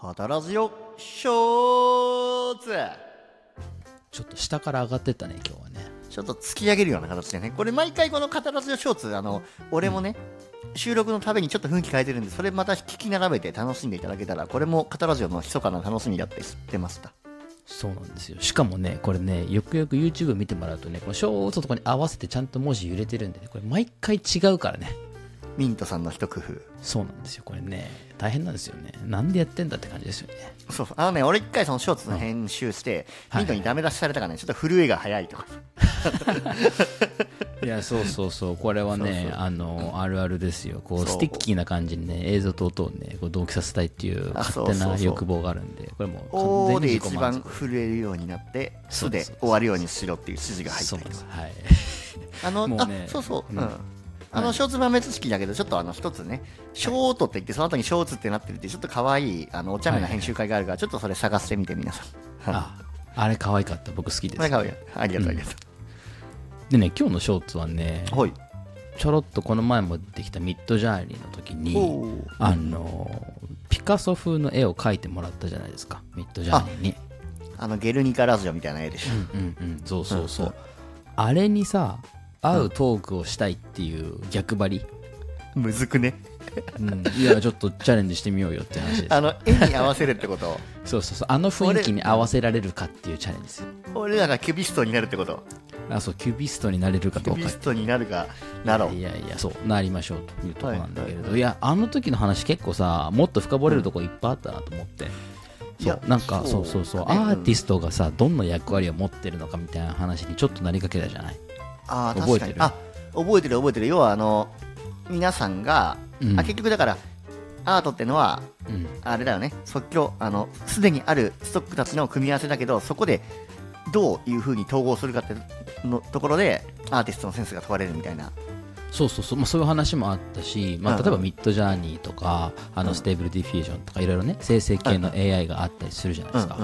カタラジオショーツちょっと下から上がってったね今日はね。ちょっと突き上げるような形でね。これ毎回このカタラジオショーツあの俺もね、収録のためにちょっと雰囲気変えてるんでそれまた聞き並べて楽しんでいただけたらこれもカタラジオの密かな楽しみだって知ってました。そうなんですよ。しかもねこれねよくよく YouTube 見てもらうとねこのショーツのとこに合わせてちゃんと文字揺れてるんでねこれ毎回違うからねミントさんの一工夫。そうなんですよ。これね大変なんですよね。なんでやってんだって感じですよね。そうそう。あのね俺一回そのショーツの編集して、はいミントにダメ出しされたからねちょっと震えが早いとか。いやそうそうそう。これはねあのあるあるですよ。こうスティッキーな感じにね映像と音をねこう同期させたいっていう勝手な欲望があるんでこれもう完全に自己で一番満足震えるようになって「す」で終わるようにしろっていう指示が入ったそうりとか。です。はい。あの、ねあそうそう、うん。うんあの、ショーツ豆知識だけど、ちょっとあの、一つね、ショートって言って、その後にショーツってなってるって、ちょっと可愛い、あの、お茶目な編集会があるから、ちょっとそれ探してみて、皆さん。はい。ああれ可愛かった。僕好きです。これ可愛い。ありがとう、ありがとでね今日のショーツはねう。はい。ちょろっとこの前も出てきたミッドジャーニーの時にあのピカソ風の絵を描いてもらったじゃないですか。ミッドジャーニーに。あの、ゲルニカラジオみたいな絵でしょ。うんうんそうそうそう、うんあれにさ合うトークをしたいっていう逆張り、むずくね。うん、いやちょっとチャレンジしてみようよって話です。あの、絵に合わせるってこと？そうそうそう。あの雰囲気に合わせられるかっていうチャレンジですよ。俺らがキュビストになるってこと？あそうキュビストになれるかどうか。キュビストになるか、なろう。いやいやそうなりましょうというところなんだけれど、いやあの時の話結構さもっと深掘れるとこいっぱいあったなと思って、いやそうなんかそそうう。そうそうアーティストがさどんな役割を持ってるのかみたいな話にちょっとなりかけたじゃない？ああ、覚えてる確かに。あ、覚えてる覚えてる。要は、あの、皆さんが、うんあ結局だから、アートってのは、うんあれだよね、即興、あの、すでにあるストックたちの組み合わせだけど、そこでどういう風に統合するかってのところで、アーティストのセンスが問われるみたいな。そうそうそう、まあ、そういう話もあったし、まあ、例えば Midjourney とか、あうん。の Stable Diffusion とかいろいろね生成系の AI があったりするじゃないですか、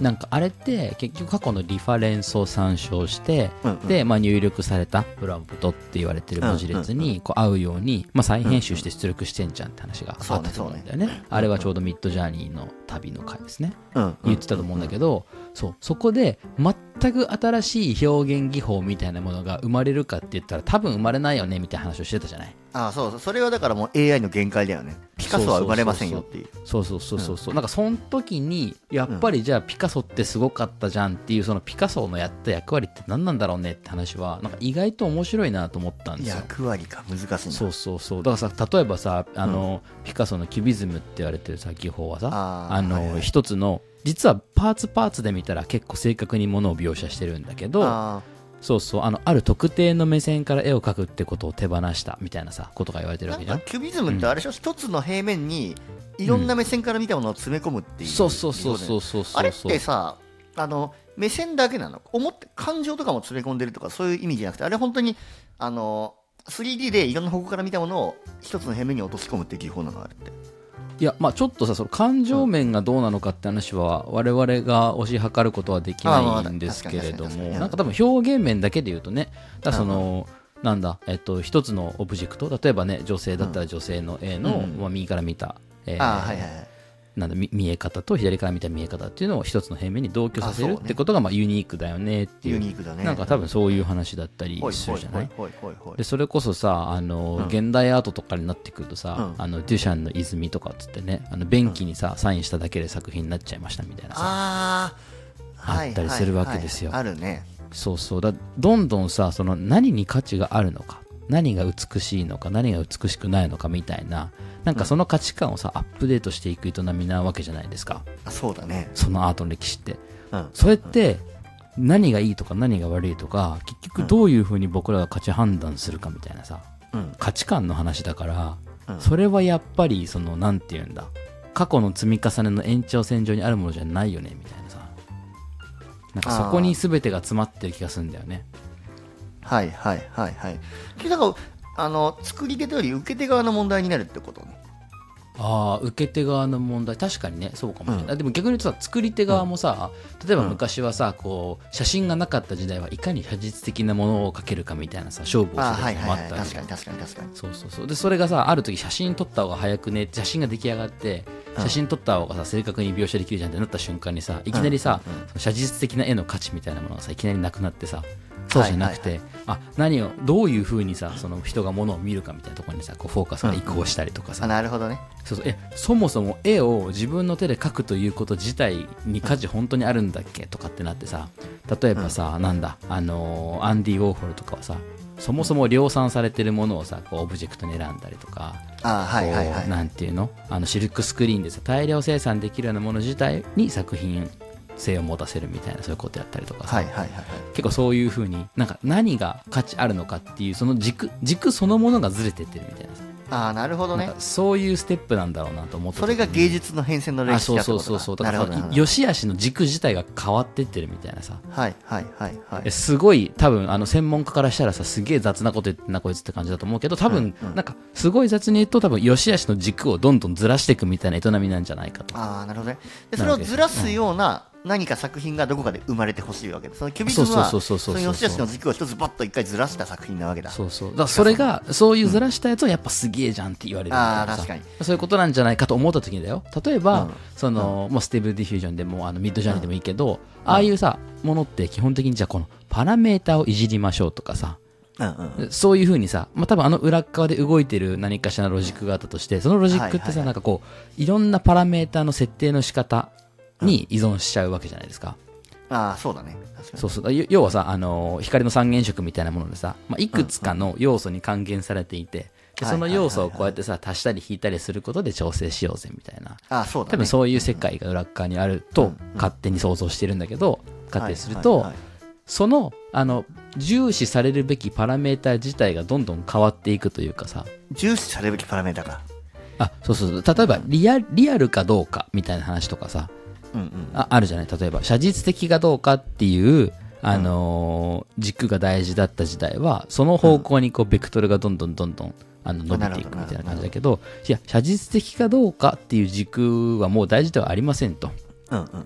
なんかあれって結局過去のリファレンスを参照して、で、まあ、入力されたプロンプトって言われてる文字列にこう合うように、まあ、再編集して出力してんじゃんって話があったと思うんだよね,、あれはちょうどミッドジャーニーの旅の回ですね、うん。うん言ってたと思うんだけど、そう。そこで全く新しい表現技法みたいなものが生まれるかって言ったら多分生まれないよねみたいな話をしてたじゃないあそうそう、それはだからもう AI の限界だよね。ピカソは生まれませんよっていう。そうそうそうそうそう、なんかその時にやっぱりじゃあピカソってすごかったじゃんっていうそのピカソのやった役割って何なんだろうねって話はなんか意外と面白いなと思ったんですよ。役割か、難しいな。そうそうそう。だからさ例えばさあの、ピカソのキュビズムって言われてるさ技法はさあの、はいはい。一つの実はパーツパーツで見たら結構正確にものを描写してるんだけどあそうそうあのある特定の目線から絵を描くってことを手放したみたいなさことが言われてーるわけじゃん。なんかキュビズムってあれでしょ、一つの平面にいろんな目線から見たものを詰め込むっていう。そうそうそうそうそうそうあれってさ、あの、目線だけなの？思って、感情とかも詰め込んでるとか、そういう意味じゃなくて、あれ本当に、あの、3D でいろんな方向から見たものを一つの平面に落とし込むっていう技法なの？あれって。いやまあちょっとさその感情面がどうなのかって話は我々が推し量ることはできないんですけれどもなんか多分表現面だけで言うとねだそのなんだえっと一つのオブジェクト例えばね女性だったら女性の絵のうんまあ右から見たえーああ、はいはいはい。なんだ見見え方と左から見た見え方っていうのを一つの平面に同居させるってことがまあユニークだよねっていう。ユニークだね。なんか多分そういう話だったりするじゃない。でそれこそさあの、うん。現代アートとかになってくるとさ、うん。あのデュシャンの泉とかっつってねあの便器にさ、サインしただけで作品になっちゃいましたみたいなさあったりするわけですよ。あるね。そうそう。だどんどんさその何に価値があるのか何が美しいのか何が美しくないのかみたいななんかその価値観をさ、アップデートしていく営みなわけじゃないですかあそうだね。そのアートの歴史ってうん。それって何がいいとか何が悪いとか結局どういうふうに僕らが価値判断するかみたいなさ、うん。価値観の話だから、うんそれはやっぱりそのなんて言うんだ過去の積み重ねの延長線上にあるものじゃないよねみたいなさなんかそこに全てが詰まってる気がするんだよねはいはいはいはい。だから、あの、作り手とより受け手側の問題になるってことね。ああ受け手側の問題。確かにねそうかもしれない、でも逆に言うとさ作り手側もさ、例えば昔はさこう写真がなかった時代はいかに写実的なものを描けるかみたいなさ勝負をするのもあはいはいったわけ確かに確かに確かに。そうそうそう。でそれがさある時写真撮った方が早くね写真が出来上がって写真撮った方がさ正確に描写できるじゃんってなった瞬間にさいきなりさ、その写実的な絵の価値みたいなものがさいきなりなくなってさそうじゃなくて、はいあ何をどういうふうにさその人がものを見るかみたいなところにさこうフォーカスが移行したりとかさ、あなるほどね。そうそう。えそもそも絵を自分の手で描くということ自体に価値本当にあるんだっけとかってなってさ例えばさ、なんだあのーアンディ・ウォーホルとかはさそもそも量産されてるものをさこうオブジェクトに選んだりとか、あはいはいはい。なんていうの？あのシルクスクリーンでさ大量生産できるようなもの自体に作品性を持たせるみたいなそういうことやったりとかさ、はいはいはいはい。結構そういうふうになんか何が価値あるのかっていうその軸軸そのものがずれてってるみたいなさ。ああなるほどね。そういうステップなんだろうなと思ってそれが芸術の変遷のあ歴史そうそうそうそう。だだなるほどなるほど。良し悪しの軸自体が変わってってるみたいなさ。はいはいはいはい。えすごい多分あの専門家からしたらさすげえ雑なこと言ってんなこいつって感じだと思うけど多分、なんかすごい雑に言うと多分良し悪しの軸をどんどんずらしていくみたいな営みなんじゃないかと。ああなるほどね。でそれをずらすような何か作品がどこかで生まれてほしいわけでそのキュビズムはそうそうそうそうそう。の良し悪しの軸を一つバッと一回ずらした作品なわけだそうそう。だからそれがそういうずらしたやつはやっぱすげえじゃんって言われるみたいなさ。あー確かに。そういうことなんじゃないかと思った時にだよ。例えば、うん。その、もう Stable Diffusion でもあの Midjourney でもいいけど、ああいうさものって基本的にじゃあこのパラメータをいじりましょうとかさ。うんうんそういうふうにさ、まあ、多分あの裏っ側で動いてる何かしらのロジックがあったとしてそのロジックってさ、はいはいはい。なんかこういろんなパラメータの設定の仕方に依存しちゃうわけじゃないですか、ああそうだね。そうそう。要要はさ、あのー光の三原色みたいなものでさ、まあ、いくつかの要素に還元されていて、でその要素をこうやってさ足したり引いたりすることで調整しようぜみたいな。ああそうだね。多分そういう世界が裏っ側にあると勝手に想像してるんだけど仮定すると、そのあの重視されるべきパラメータ自体がどんどん変わっていくというかさ。重視されるべきパラメータか。あそうそうそう。例えばリアリアルかどうかみたいな話とかさああるじゃない？例えば写実的かどうかっていう、あのー軸が大事だった時代はその方向にこうベクトルがどんどんどんどんあの伸びていくみたいな感じだけどいや写実的かどうかっていう軸はもう大事ではありませんと。うんうんうん。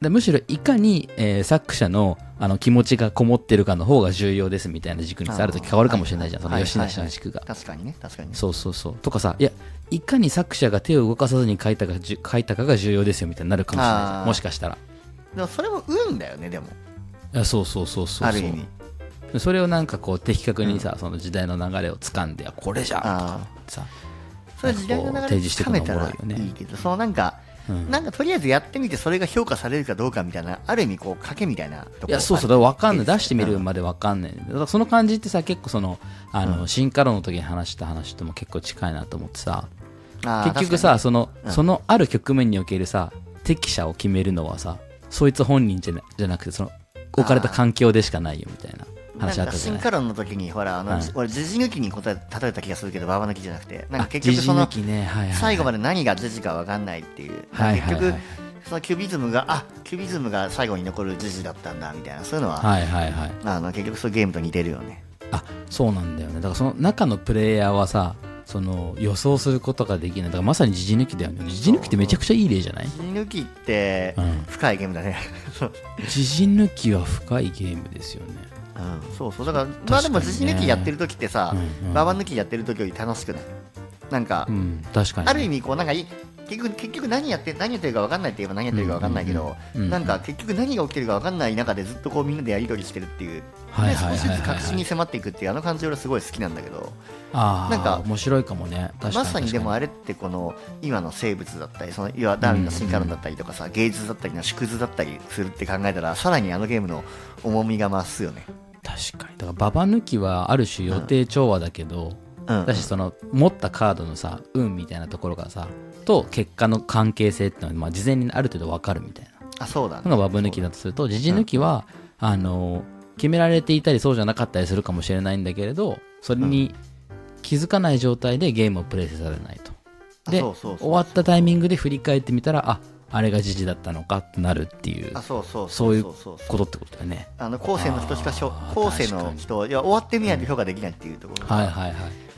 でむしろいかに、えー作者のあの気持ちがこもってるかの方が重要ですみたいな軸にさある時変わるかもしれないじゃん、その吉梨の軸が。確かにね確かにねそうそうそう。とかさ、いや、いかに作者が手を動かさずに書いたかじゅ書いたかが重要ですよみたいになるかもしれないじゃん。もしかしたら。でもそれも運だよねでもいやそうそうそうそうそう。ある意味でそれをなんかこう的確にさ、その時代の流れを掴んで、あこれじゃんとかあさ、それ時代の流れなんかこう提示していくのつかめたらいいけどそのなんかうん。なんかとりあえずやってみてそれが評価されるかどうかみたいなある意味こう賭けみたいないや、そうそう、だから分かんない。出してみるうんまで分かんない。だからその感じってさ、結構その、あの、進化論の時に話した話とも結構近いなと思ってさ、結局さ、その、うん。そのある局面におけるさ、適者を決めるのはさ、そいつ本人じゃなじゃなくて、その、置かれた環境でしかないよみたいな話あなんかったじゃない。進化論の時にほらあの、はい。俺時事抜きに答え例えた気がするけどババ抜きじゃなくてなんか結局そのね、はいはいはい。最後まで何が時事か分かんないっていう、はいはいはい。結局そのキュビズムがあキュビズムが最後に残る時事だったんだみたいなそういうのは、はいはいはい。あの結局そういうゲームと似てるよね。あそうなんだよね。だからその中のプレイヤーはさその予想することができない。だからまさに時事抜きだよね。時事抜きってめちゃくちゃいい例じゃない？時事抜きってうん。深いゲームだね、そ う時事抜きは深いゲームですよねうん、そうそう。だからまあでも確かにね。時事抜きやってる時ってさ、うんうん。ババ抜きやってる時より楽しくない？なんか、うん。確かにある意味こうなんかい結局結局何やって何やってるか分かんないって言えば何やってるか分かんないけど、うんうんうん。なんか結局何が起きてるか分かんない中でずっとこうみんなでやり取りしてるっていう、はいはい少しずつ確信に迫っていくっていうあの感じ俺すごい好きなんだけどなんか面白いかもね。まさにでもあれれってこの今の生物だったりそのいわダーウィンの進化論だったりとかさ、芸術だったりの縮図だったりするって考えたらさらにあのゲームの重みが増すよね。確かに。だからババ抜きはある種予定調和だけど、うん。だしその持ったカードのさ運みたいなところがさと結果の関係性っていうのは、まあ、事前にある程度分かるみたいな。あそうだね。のがバブ抜きだとすると、時事抜きは、あの、決められていたりそうじゃなかったりするかもしれないんだけれど、それに気づかない状態でゲームをプレイせざるを得ないと。で、終わったタイミングで振り返ってみたら、あ、あれが時事だったのかってなるっていうあそうそうそういうことってことだよね。あの後世の人しかしょ後世の人いや終わってみないと評価できないっていうところがはいはいはい。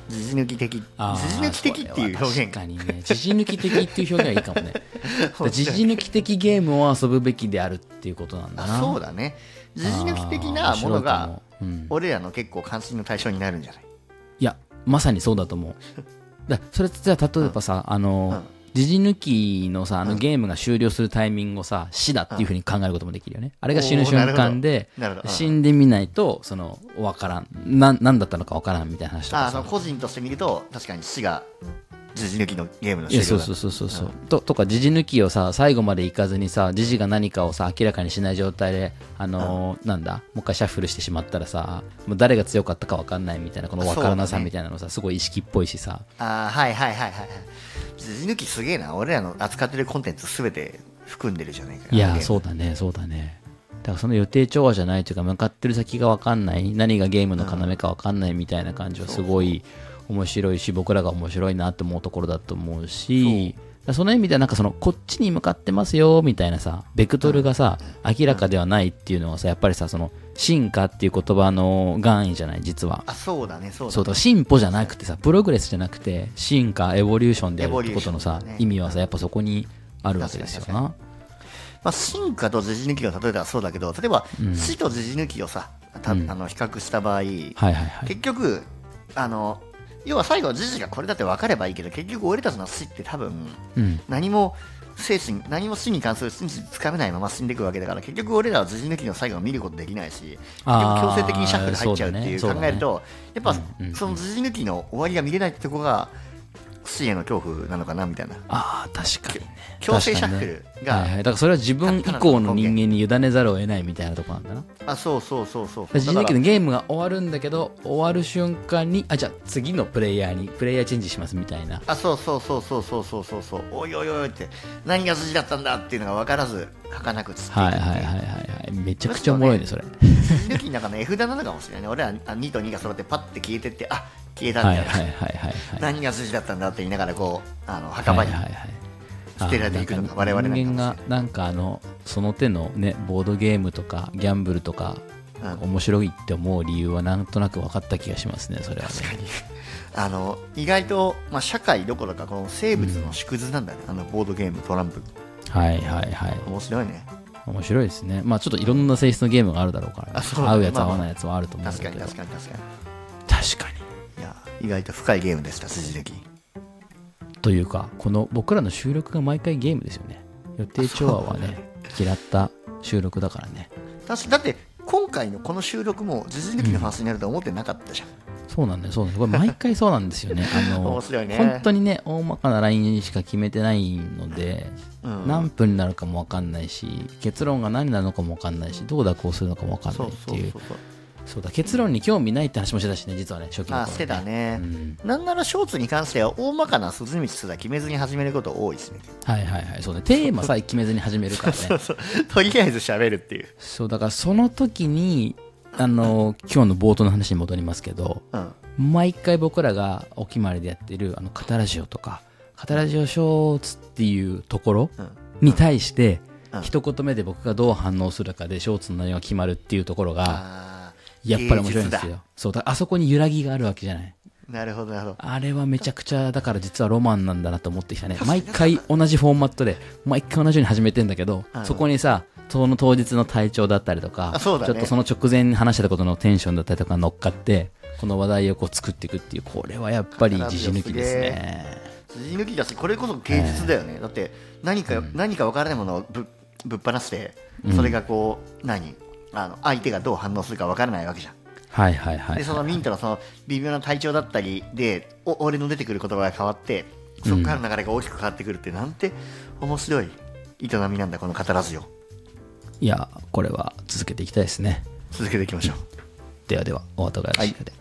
時事抜き的時事抜き的っていう表現。確かにね。時事抜き的っていう表現はいいかもね。時事抜き的ゲームを遊ぶべきであるっていうことなんだな。あそうだね。時事抜き的なものが俺らの結構関心の対象になるんじゃない？いやまさにそうだと思う。だそれじゃあ例えばさ、あの、時事抜きのさあのゲームが終了するタイミングをさ死だっていうふうに考えることもできるよね、あれが死ぬ瞬間で死んでみないとその分からん。な何だったのか分からんみたいな話とかさ。ああその個人として見ると確かに死が時事抜きのゲームのいやそうそうそうそうそう、ととか時事抜きをさ最後までいかずにさ時事が何かをさ明らかにしない状態であのーなんだもう一回シャッフルしてしまったらさもう誰が強かったか分かんないみたいなこの分からなさみたいなのさ、すごい意識っぽいしさ。ああはいはいはいはいはい。時事抜きすげえな。俺らの扱ってるコンテンツすべて含んでるじゃないか。いやそうだねそうだね。だからその予定調和じゃないというか向かってる先が分かんない。何がゲームの要か分かんないみたいな感じはすごい面白いし僕らが面白いなって思うところだと思うしその意味ではなんかそのこっちに向かってますよみたいなさベクトルがさ明らかではないっていうのはさやっぱりさその進化っていう言葉の願意じゃない実は。あそうだねそうだね。そうだ進歩じゃなくてさプログレスじゃなくて進化エボリューションであるってことのさ、ね。意味はさやっぱそこにあるわけですよな。まあ、進化と時事抜きを例えたらそうだけど例えば死と時事抜きをさたあの比較した場合、はいはいはい。結局あの要は最後時事がこれだって分かればいいけど結局俺たちの死って多分うん。何も精神何も死に関する真実つかめないまま死んでいくわけだから結局俺らは時事抜きの最後を見ることできないし強制的にシャッフル入っちゃうっていう考えるとやっぱその時事抜きの終わりが見れないってとこが死への恐怖なのかなみたいな。ああ確かにね。強制シャッフルが、はいはい、だからそれは自分以降の人間に委ねざるを得ないみたいなところなんだな。あそうそうそうそう自だから力でゲームが終わるんだけど終わる瞬間にあじゃあ次のプレイヤーにプレイヤーチェンジしますみたいな。あそうそうそうそうそうそうそう。そうおいおいおいって何が筋だったんだっていうのが分からず儚くつってはいはいはいはいはいめちゃくちゃおもろいねそれ。抜きの中の絵札なのかもしれないね。俺はあ2と2が揃ってパッて消えてってあ消えたみたいな、はい。はいはいはいはい何が筋だったんだって言いながらこうあの墓場に捨てられていくのがあ我々なん人間がなんかあのその手のねボードゲームとかギャンブルとかうん。面白いって思う理由はなんとなく分かった気がしますねそれはね。確かに。あの意外と、まあ、社会どころかこの生物の縮図なんだね、あのボードゲームトランプ。はいはいはい。面白いね。面白いですね。まあちょっといろんな性質のゲームがあるだろうから、ね。合うやつまあまあ。合わないやつはあると思うんだ確かにけど。確かに確かに確かに意外と深いゲームでした筋抜き。というかこの僕らの収録が毎回ゲームですよね。予定調和はね嫌った収録だからね。確かだって今回のこの収録も時事抜きの話になると思ってなかったじゃん、そうなんだよそうなんだよ。これ毎回そうなんですよね。あのね。本当にね大まかなラインしか決めてないので、うん。何分になるかも分かんないし結論が何なのかも分かんないしどうだこうするのかも分かんそないうっていう。そうそうそうそうだ結論に興味ないって話もしてたしね実はね初期の頃あしてたね、うん。なんならショーツに関しては大まかな筋道すら決めずに始めること多いですね。はいはいはいそうね。テーマさえ決めずに始めるからね。そうとりあえず喋るっていう、そうだからその時にあの今日の冒頭の話に戻りますけどうん、毎回僕らがお決まりでやってるあのカタラジオとかカタラジオショーツっていうところうん。に対してうん。一言目で僕がどう反応するかでショーツの内容が決まるっていうところがあやっぱり面白いんですよ。そうだあそこに揺らぎがあるわけじゃない。だなるほどなるほど。あれはめちゃくちゃだから実はロマンなんだなと思ってきたね。毎回同じフォーマットで毎回同じように始めてんだけどうん。そこにさその当日の体調だったりとかね。ちょっとその直前に話してたことのテンションだったりとか乗っかってこの話題をこう作っていくっていうこれはやっぱり自信抜きですね。筋抜きだしこれこそ芸術だよね、だって何か、何か分からないものをぶぶっ放してそれがこう、何？あの相手がどう反応するか分からないわけじゃん。はいはいはいでそのミントのその微妙な体調だったりでお俺の出てくる言葉が変わってそこからの流れが大きく変わってくるって、なんて面白い営みなんだこの語らずよ。いやこれは続けていきたいですね。続けていきましょう。ではではお後がよろしいようで、